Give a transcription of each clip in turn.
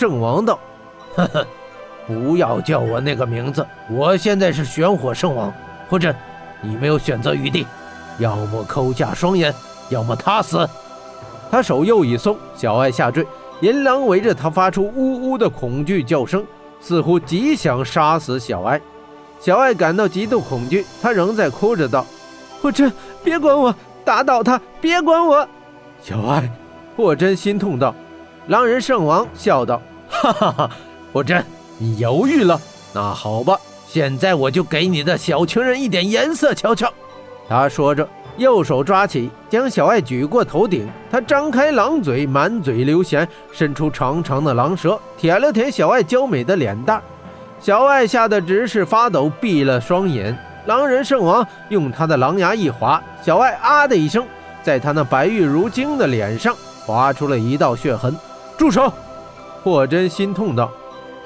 圣王道：“呵呵，不要叫我那个名字，我现在是玄火圣王。霍真，你没有选择余地，要么抠下双眼，要么他死。”他手又一松，小爱下坠，银狼围着他发出呜呜的恐惧叫声，似乎极想杀死小爱。小爱感到极度恐惧，他仍在哭着道：“霍真，别管我，打倒他，别管我。”小爱，霍真心痛道。狼人圣王笑道：“哈哈哈，霍真，你犹豫了？那好吧，现在我就给你的小情人一点颜色瞧瞧。”他说着。右手抓起，将小爱举过头顶。他张开狼嘴，满嘴流涎，伸出长长的狼舌，舔了舔小爱娇美的脸蛋。小爱吓得直是发抖，闭了双眼。狼人圣王用他的狼牙一划，小爱啊的一声，在他那白玉如晶的脸上划出了一道血痕。住手！霍真心痛道：“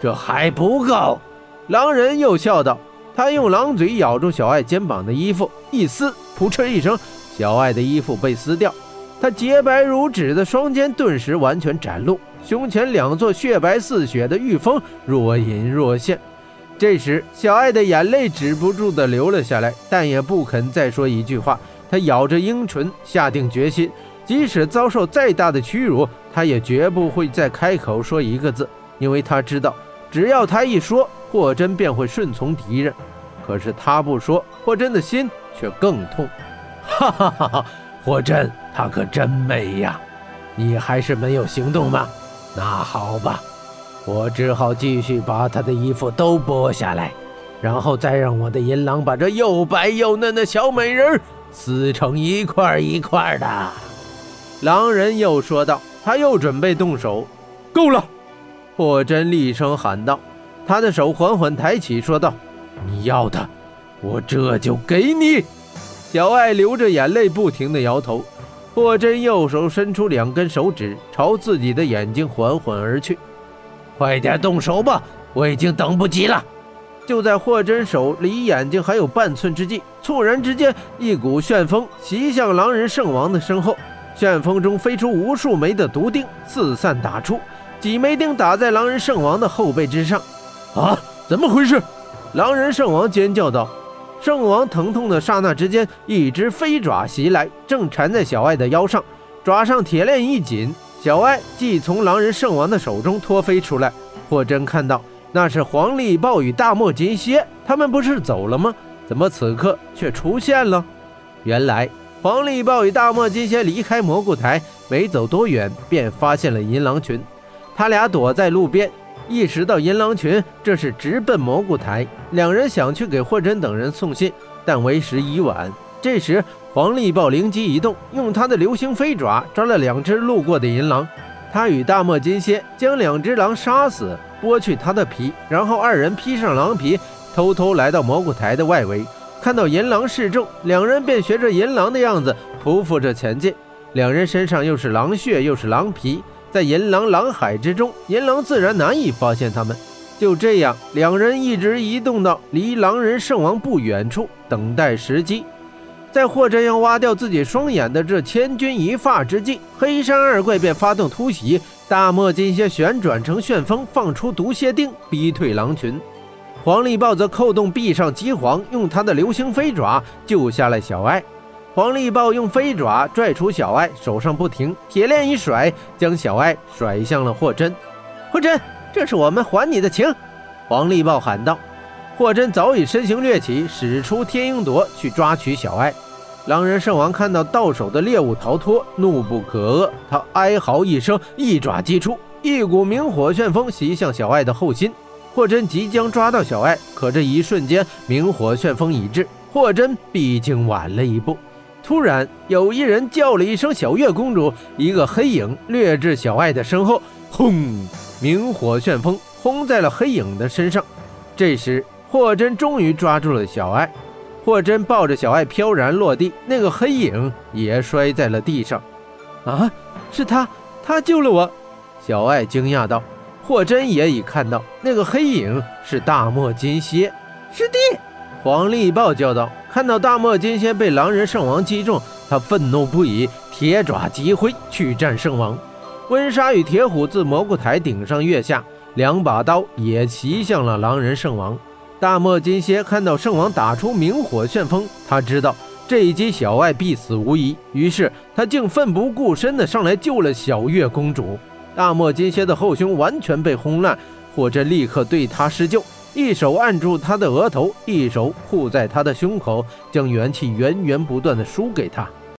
这还不够。”狼人又笑道。他用狼嘴咬住小爱肩膀的衣服，一撕，扑哧一声，小爱的衣服被撕掉。她洁白如纸的双肩顿时完全展露，胸前两座血白似血的玉峰若隐若现。这时，小爱的眼泪止不住地流了下来，但也不肯再说一句话。她咬着樱唇，下定决心，即使遭受再大的屈辱，他也绝不会再开口说一个字，因为他知道，只要他一说。霍真便会顺从敌人，可是他不说，霍真的心却更痛。哈哈哈哈！霍真，她可真美呀！你还是没有行动吗？那好吧，我只好继续把她的衣服都剥下来，然后再让我的银狼把这又白又嫩的小美人撕成一块一块的。狼人又说道，他又准备动手。够了！霍真厉声喊道。他的手缓缓抬起，说道：“你要的，我这就给你。”小爱流着眼泪，不停地摇头。霍真右手伸出两根手指，朝自己的眼睛缓缓而去。“快点动手吧，我已经等不及了。”就在霍真手离眼睛还有半寸之际，猝然之间，一股旋风袭向狼人圣王的身后，旋风中飞出无数枚的毒钉，四散打出，几枚钉打在狼人圣王的后背之上。啊！怎么回事？狼人圣王尖叫道。圣王疼痛的刹那之间，一只飞爪袭来，正缠在小爱的腰上。爪上铁链一紧，小爱即从狼人圣王的手中脱飞出来。霍真看到，那是黄力豹与大漠金蝎，他们不是走了吗？怎么此刻却出现了？原来黄力豹与大漠金蝎离开蘑菇台，没走多远，便发现了银狼群。他俩躲在路边。意识到银狼群这是直奔蘑菇台，两人想去给霍真等人送信，但为时已晚。这时，黄力豹灵机一动，用他的流星飞爪抓了两只路过的银狼。他与大漠金蝎将两只狼杀死，剥去它的皮，然后二人披上狼皮，偷偷来到蘑菇台的外围。看到银狼示众，两人便学着银狼的样子匍匐着前进。两人身上又是狼血又是狼皮。在银狼狼海之中，银狼自然难以发现他们。就这样，两人一直移动到离狼人圣王不远处，等待时机。在霍真要挖掉自己双眼的这千钧一发之际，黑山二怪便发动突袭。大漠金蝎旋转成旋风，放出毒蝎钉，逼退狼群。黄力豹则扣动壁上机皇，用他的流星飞爪救下了小爱。黄力豹用飞爪拽出小爱，手上不停，铁链一甩，将小爱甩向了霍真。霍真，这是我们还你的情！黄力豹喊道。霍真早已身形掠起，使出天鹰夺去抓取小爱。狼人圣王看到到手的猎物逃脱，怒不可遏，他哀嚎一声，一爪击出，一股明火旋风袭向小爱的后心。霍真即将抓到小爱，可这一瞬间，明火旋风已至，霍真毕竟晚了一步。突然，有一人叫了一声“小月公主”，一个黑影掠至小爱的身后，轰！明火旋风轰在了黑影的身上。这时，霍真终于抓住了小爱。霍真抱着小爱飘然落地，那个黑影也摔在了地上。啊，是他，他救了我！小爱惊讶道。霍真也已看到，那个黑影是大漠金蝎。师弟，黄力豹叫道。看到大漠金蝎被狼人圣王击中，他愤怒不已，铁爪急挥去战圣王。温莎与铁虎自蘑菇台顶上跃下，两把刀也袭向了狼人圣王。大漠金蝎看到圣王打出明火旋风，他知道这一击小艾必死无疑，于是他竟奋不顾身地上来救了小月公主。大漠金蝎的后胸完全被轰烂，火真立刻对他施救，一手按住他的额头，一手护在他的胸口，将元气源源不断的输给他。